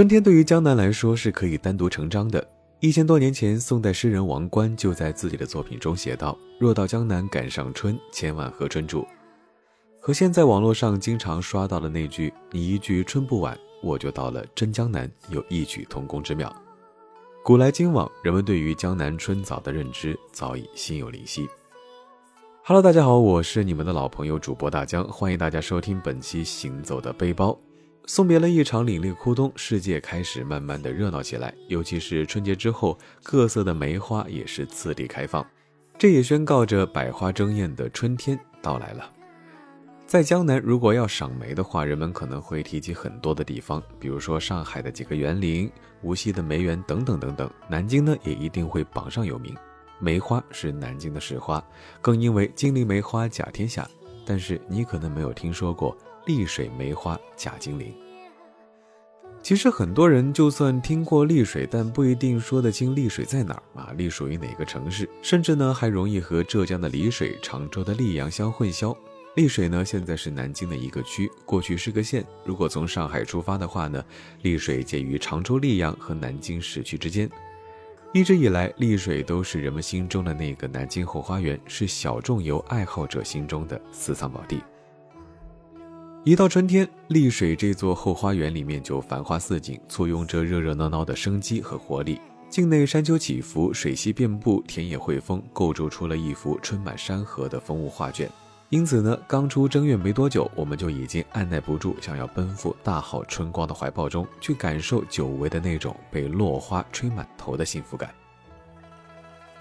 春天对于江南来说是可以单独成章的。一千多年前，宋代诗人王观就在自己的作品中写道：“若到江南赶上春，千万和春住。”和现在网络上经常刷到的那句“你一句春不晚，我就到了真江南”有异曲同工之妙。古来今往，人们对于江南春早的认知早已心有灵犀。Hello，大家好，我是你们的老朋友主播大江，欢迎大家收听本期《行走的背包》。送别了一场凛冽枯冬，世界开始慢慢的热闹起来。尤其是春节之后，各色的梅花也是次第开放，这也宣告着百花争艳的春天到来了。在江南，如果要赏梅的话，人们可能会提及很多的地方，比如说上海的几个园林、无锡的梅园等等等等。南京呢，也一定会榜上有名，梅花是南京的市花，更因为金陵梅花甲天下。但是你可能没有听说过。丽水梅花假精灵。其实很多人就算听过丽水，但不一定说得清丽水在哪儿啊，隶属于哪个城市，甚至呢还容易和浙江的丽水、常州的溧阳相混淆。丽水呢现在是南京的一个区，过去是个县。如果从上海出发的话呢，丽水介于常州溧阳和南京市区之间。一直以来，丽水都是人们心中的那个南京后花园，是小众游爱好者心中的私藏宝地。一到春天，丽水这座后花园里面就繁花似锦，簇拥着热热闹闹的生机和活力。境内山丘起伏，水溪遍布，田野汇丰，构筑出了一幅春满山河的风物画卷。因此呢，刚出正月没多久，我们就已经按耐不住想要奔赴大好春光的怀抱中，去感受久违的那种被落花吹满头的幸福感。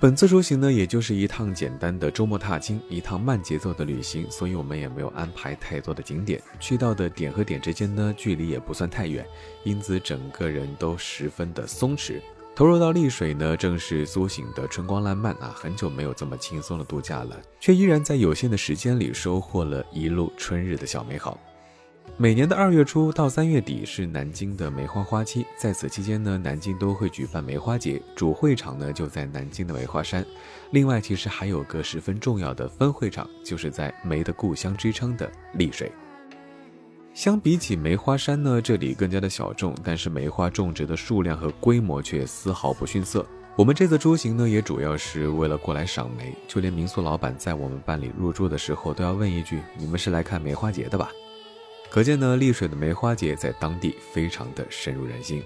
本次出行呢，也就是一趟简单的周末踏青，一趟慢节奏的旅行，所以我们也没有安排太多的景点。去到的点和点之间呢，距离也不算太远，因此整个人都十分的松弛。投入到丽水呢，正是苏醒的春光烂漫啊，很久没有这么轻松的度假了，却依然在有限的时间里收获了一路春日的小美好。每年的二月初到三月底是南京的梅花花期，在此期间呢，南京都会举办梅花节，主会场呢就在南京的梅花山。另外，其实还有个十分重要的分会场，就是在梅的故乡之称的丽水。相比起梅花山呢，这里更加的小众，但是梅花种植的数量和规模却丝毫不逊色。我们这次出行呢，也主要是为了过来赏梅，就连民宿老板在我们办理入住的时候都要问一句：“你们是来看梅花节的吧？”可见呢，丽水的梅花节在当地非常的深入人心。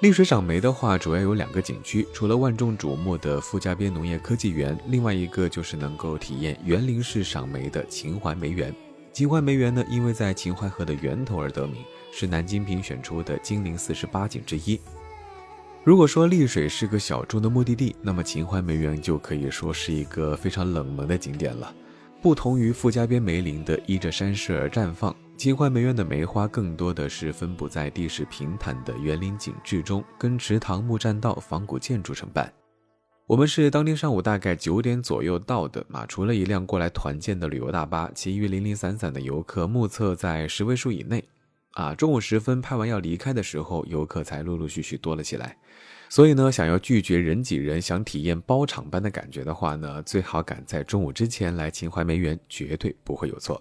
丽水赏梅的话，主要有两个景区，除了万众瞩目的傅家边农业科技园，另外一个就是能够体验园林式赏梅的秦淮梅园。秦淮梅园呢，因为在秦淮河的源头而得名，是南京评选出的金陵四十八景之一。如果说丽水是个小众的目的地，那么秦淮梅园就可以说是一个非常冷门的景点了。不同于傅家边梅林的依着山势而绽放。秦淮梅园的梅花更多的是分布在地势平坦的园林景致中，跟池塘、木栈道、仿古建筑成伴。我们是当天上午大概九点左右到的嘛，除了一辆过来团建的旅游大巴，其余零零散散的游客目测在十位数以内。啊，中午时分拍完要离开的时候，游客才陆陆续续多了起来。所以呢，想要拒绝人挤人，想体验包场般的感觉的话呢，最好赶在中午之前来秦淮梅园，绝对不会有错。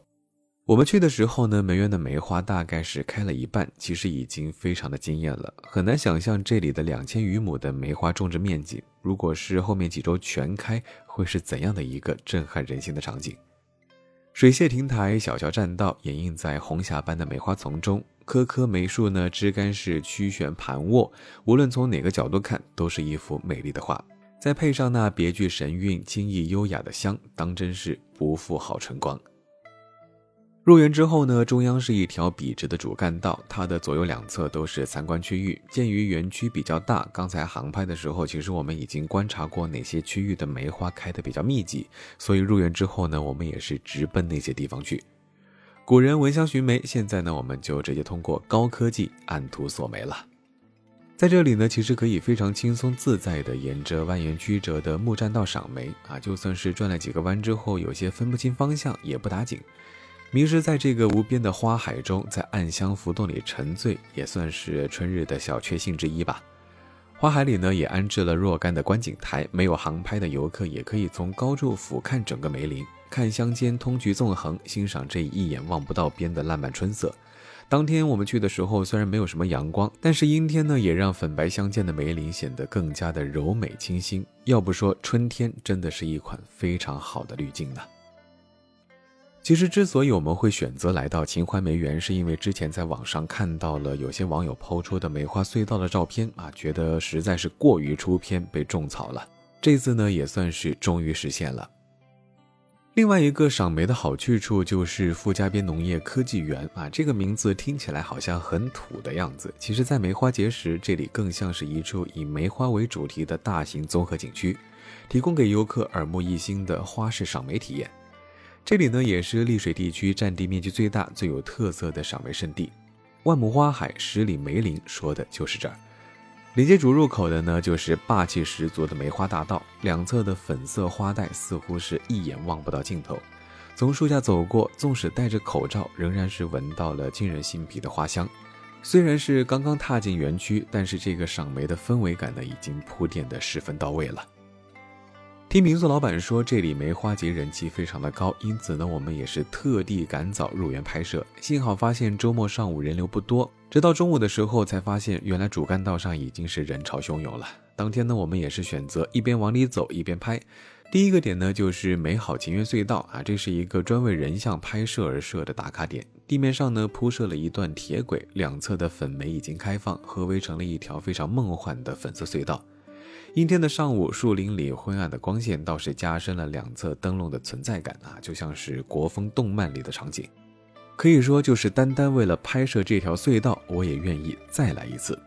我们去的时候呢，梅园的梅花大概是开了一半，其实已经非常的惊艳了。很难想象这里的两千余亩的梅花种植面积，如果是后面几周全开，会是怎样的一个震撼人心的场景？水榭亭台、小桥栈道掩映在红霞般的梅花丛中，棵棵梅树呢枝干是曲旋盘卧，无论从哪个角度看，都是一幅美丽的画。再配上那别具神韵、清逸优雅的香，当真是不负好春光。入园之后呢，中央是一条笔直的主干道，它的左右两侧都是参观区域。鉴于园区比较大，刚才航拍的时候，其实我们已经观察过哪些区域的梅花开得比较密集，所以入园之后呢，我们也是直奔那些地方去。古人闻香寻梅，现在呢，我们就直接通过高科技按图索梅了。在这里呢，其实可以非常轻松自在地沿着蜿蜒曲折的木栈道赏梅啊，就算是转了几个弯之后，有些分不清方向，也不打紧。迷失在这个无边的花海中，在暗香浮动里沉醉，也算是春日的小确幸之一吧。花海里呢，也安置了若干的观景台，没有航拍的游客也可以从高处俯瞰整个梅林，看乡间通衢纵横，欣赏这一眼望不到边的烂漫春色。当天我们去的时候，虽然没有什么阳光，但是阴天呢，也让粉白相间的梅林显得更加的柔美清新。要不说春天真的是一款非常好的滤镜呢。其实，之所以我们会选择来到秦淮梅园，是因为之前在网上看到了有些网友抛出的梅花隧道的照片啊，觉得实在是过于出片，被种草了。这次呢，也算是终于实现了。另外一个赏梅的好去处就是傅家边农业科技园啊，这个名字听起来好像很土的样子，其实，在梅花节时，这里更像是一处以梅花为主题的大型综合景区，提供给游客耳目一新的花式赏梅体验。这里呢，也是丽水地区占地面积最大、最有特色的赏梅圣地。万亩花海，十里梅林，说的就是这儿。连接主入口的呢，就是霸气十足的梅花大道，两侧的粉色花带似乎是一眼望不到尽头。从树下走过，纵使戴着口罩，仍然是闻到了沁人心脾的花香。虽然是刚刚踏进园区，但是这个赏梅的氛围感呢，已经铺垫的十分到位了。听民宿老板说，这里梅花节人气非常的高，因此呢，我们也是特地赶早入园拍摄。幸好发现周末上午人流不多，直到中午的时候才发现，原来主干道上已经是人潮汹涌了。当天呢，我们也是选择一边往里走一边拍。第一个点呢，就是美好情缘隧道啊，这是一个专为人像拍摄而设的打卡点。地面上呢铺设了一段铁轨，两侧的粉梅已经开放，合围成了一条非常梦幻的粉色隧道。阴天的上午，树林里昏暗的光线倒是加深了两侧灯笼的存在感啊，就像是国风动漫里的场景。可以说，就是单单为了拍摄这条隧道，我也愿意再来一次。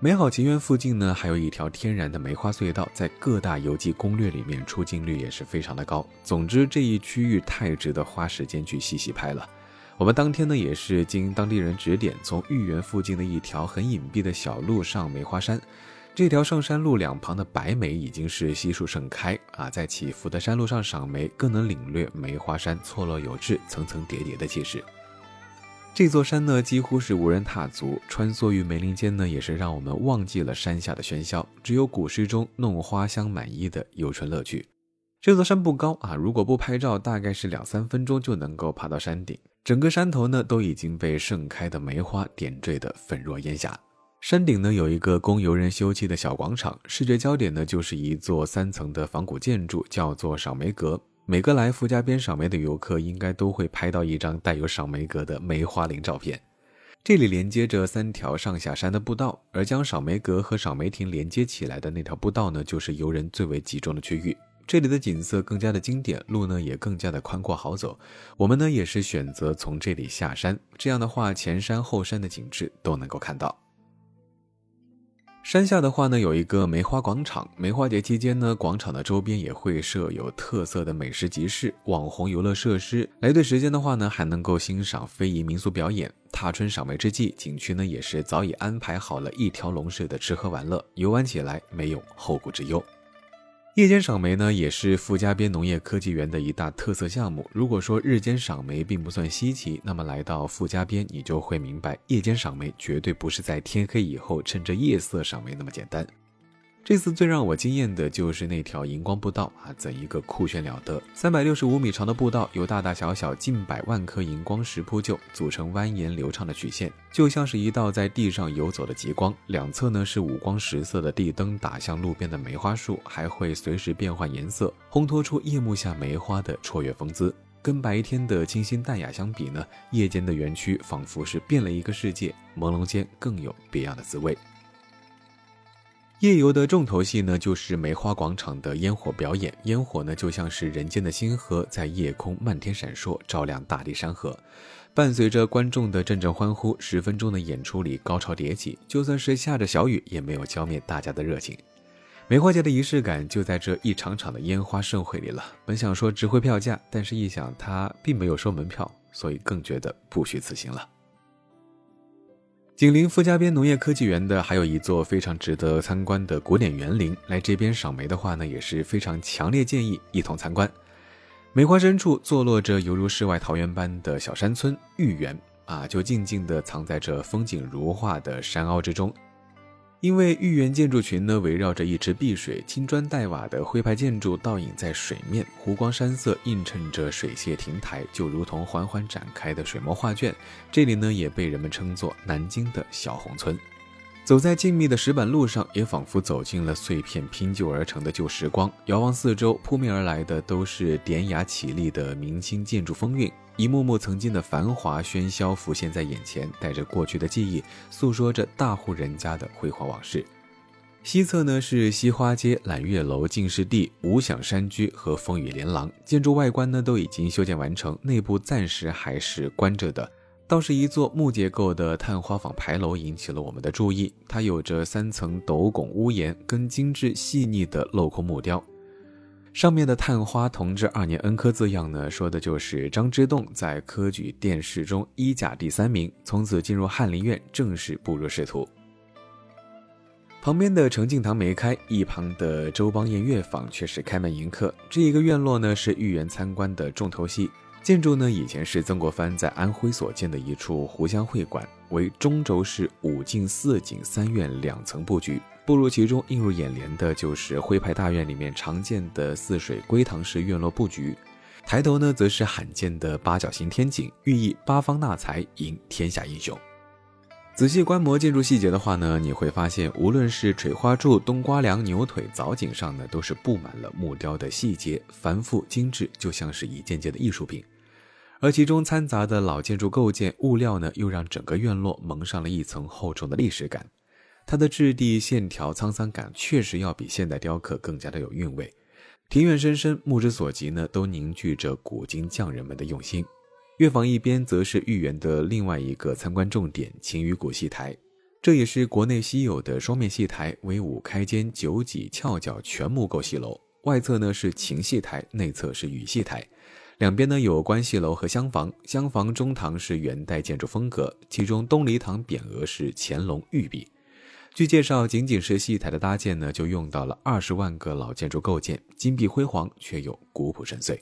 美好情缘附近呢，还有一条天然的梅花隧道，在各大游记攻略里面出镜率也是非常的高。总之，这一区域太值得花时间去细细拍了。我们当天呢，也是经当地人指点，从豫园附近的一条很隐蔽的小路上梅花山。这条上山路两旁的白梅已经是悉数盛开啊，在起伏的山路上赏梅，更能领略梅花山错落有致、层层叠叠的气势。这座山呢，几乎是无人踏足，穿梭于梅林间呢，也是让我们忘记了山下的喧嚣，只有古诗中弄花香满衣的游春乐趣。这座山不高啊，如果不拍照，大概是两三分钟就能够爬到山顶。整个山头呢，都已经被盛开的梅花点缀得粉若烟霞。山顶呢有一个供游人休憩的小广场，视觉焦点呢就是一座三层的仿古建筑，叫做赏梅阁。每个来傅家边赏梅的游客，应该都会拍到一张带有赏梅阁的梅花林照片。这里连接着三条上下山的步道，而将赏梅阁和赏梅亭连接起来的那条步道呢，就是游人最为集中的区域。这里的景色更加的经典，路呢也更加的宽阔好走。我们呢也是选择从这里下山，这样的话前山后山的景致都能够看到。山下的话呢，有一个梅花广场。梅花节期间呢，广场的周边也会设有特色的美食集市、网红游乐设施。来对时间的话呢，还能够欣赏非遗民俗表演。踏春赏梅之际，景区呢也是早已安排好了一条龙式的吃喝玩乐，游玩起来没有后顾之忧。夜间赏梅呢，也是傅家边农业科技园的一大特色项目。如果说日间赏梅并不算稀奇，那么来到傅家边，你就会明白，夜间赏梅绝对不是在天黑以后趁着夜色赏梅那么简单。这次最让我惊艳的就是那条荧光步道啊，怎一个酷炫了得！三百六十五米长的步道，由大大小小近百万颗荧光石铺就，组成蜿蜒流畅的曲线，就像是一道在地上游走的极光。两侧呢是五光十色的地灯打向路边的梅花树，还会随时变换颜色，烘托出夜幕下梅花的绰约风姿。跟白天的清新淡雅相比呢，夜间的园区仿佛是变了一个世界，朦胧间更有别样的滋味。夜游的重头戏呢，就是梅花广场的烟火表演。烟火呢，就像是人间的星河，在夜空漫天闪烁，照亮大地山河。伴随着观众的阵阵欢呼，十分钟的演出里高潮迭起，就算是下着小雨，也没有浇灭大家的热情。梅花节的仪式感就在这一场场的烟花盛会里了。本想说值回票价，但是一想它并没有收门票，所以更觉得不虚此行了。紧邻傅家边农业科技园的，还有一座非常值得参观的古典园林。来这边赏梅的话呢，也是非常强烈建议一同参观。梅花深处坐落着犹如世外桃源般的小山村玉园啊，就静静地藏在这风景如画的山坳之中。因为豫园建筑群呢围绕着一池碧水，青砖黛瓦的徽派建筑倒影在水面，湖光山色映衬着水榭亭台，就如同缓缓展开的水墨画卷。这里呢也被人们称作南京的小红村。走在静谧的石板路上，也仿佛走进了碎片拼就而成的旧时光。遥望四周，扑面而来的都是典雅绮丽的明清建筑风韵。一幕幕曾经的繁华喧嚣浮现在眼前，带着过去的记忆，诉说着大户人家的辉煌往事。西侧呢是西花街、揽月楼、进士第、五响山居和风雨连廊，建筑外观呢都已经修建完成，内部暂时还是关着的。倒是一座木结构的探花坊牌楼引起了我们的注意，它有着三层斗拱屋檐，跟精致细腻的镂空木雕。上面的“探花同治二年恩科”字样呢，说的就是张之洞在科举殿试中一甲第三名，从此进入翰林院，正式步入仕途。旁边的承敬堂没开，一旁的周邦彦乐坊却是开门迎客。这一个院落呢，是御园参观的重头戏。建筑呢，以前是曾国藩在安徽所建的一处湖湘会馆，为中轴式五进四景三院两层布局。步入其中，映入眼帘的就是徽派大院里面常见的泗水归堂式院落布局。抬头呢，则是罕见的八角形天井，寓意八方纳财，迎天下英雄。仔细观摩建筑细节的话呢，你会发现，无论是垂花柱、冬瓜梁、牛腿、藻井上呢，都是布满了木雕的细节，繁复精致，就像是一件件的艺术品。而其中掺杂的老建筑构件物料呢，又让整个院落蒙上了一层厚重的历史感。它的质地、线条、沧桑感，确实要比现代雕刻更加的有韵味。庭院深深，目之所及呢，都凝聚着古今匠人们的用心。乐坊一边，则是豫园的另外一个参观重点——晴雨谷戏台。这也是国内稀有的双面戏台，为五开间、九脊翘角全木构戏楼。外侧呢是晴戏台，内侧是雨戏台。两边呢有关戏楼和厢房，厢房中堂是元代建筑风格，其中东篱堂匾额是乾隆御笔。据介绍，仅仅是戏台的搭建呢，就用到了二十万个老建筑构件，金碧辉煌却又古朴深邃。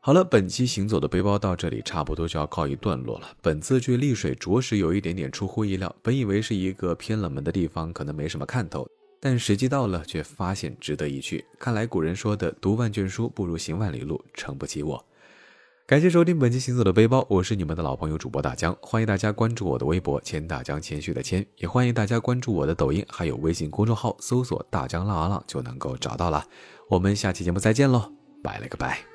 好了，本期行走的背包到这里差不多就要告一段落了。本次去丽水着实有一点点出乎意料，本以为是一个偏冷门的地方，可能没什么看头，但时机到了却发现值得一去。看来古人说的“读万卷书不如行万里路”，诚不欺我。感谢收听本期行走的背包，我是你们的老朋友主播大江，欢迎大家关注我的微博“千大江”，谦虚的谦，也欢迎大家关注我的抖音，还有微信公众号，搜索“大江浪啊浪”就能够找到了。我们下期节目再见喽，拜了个拜。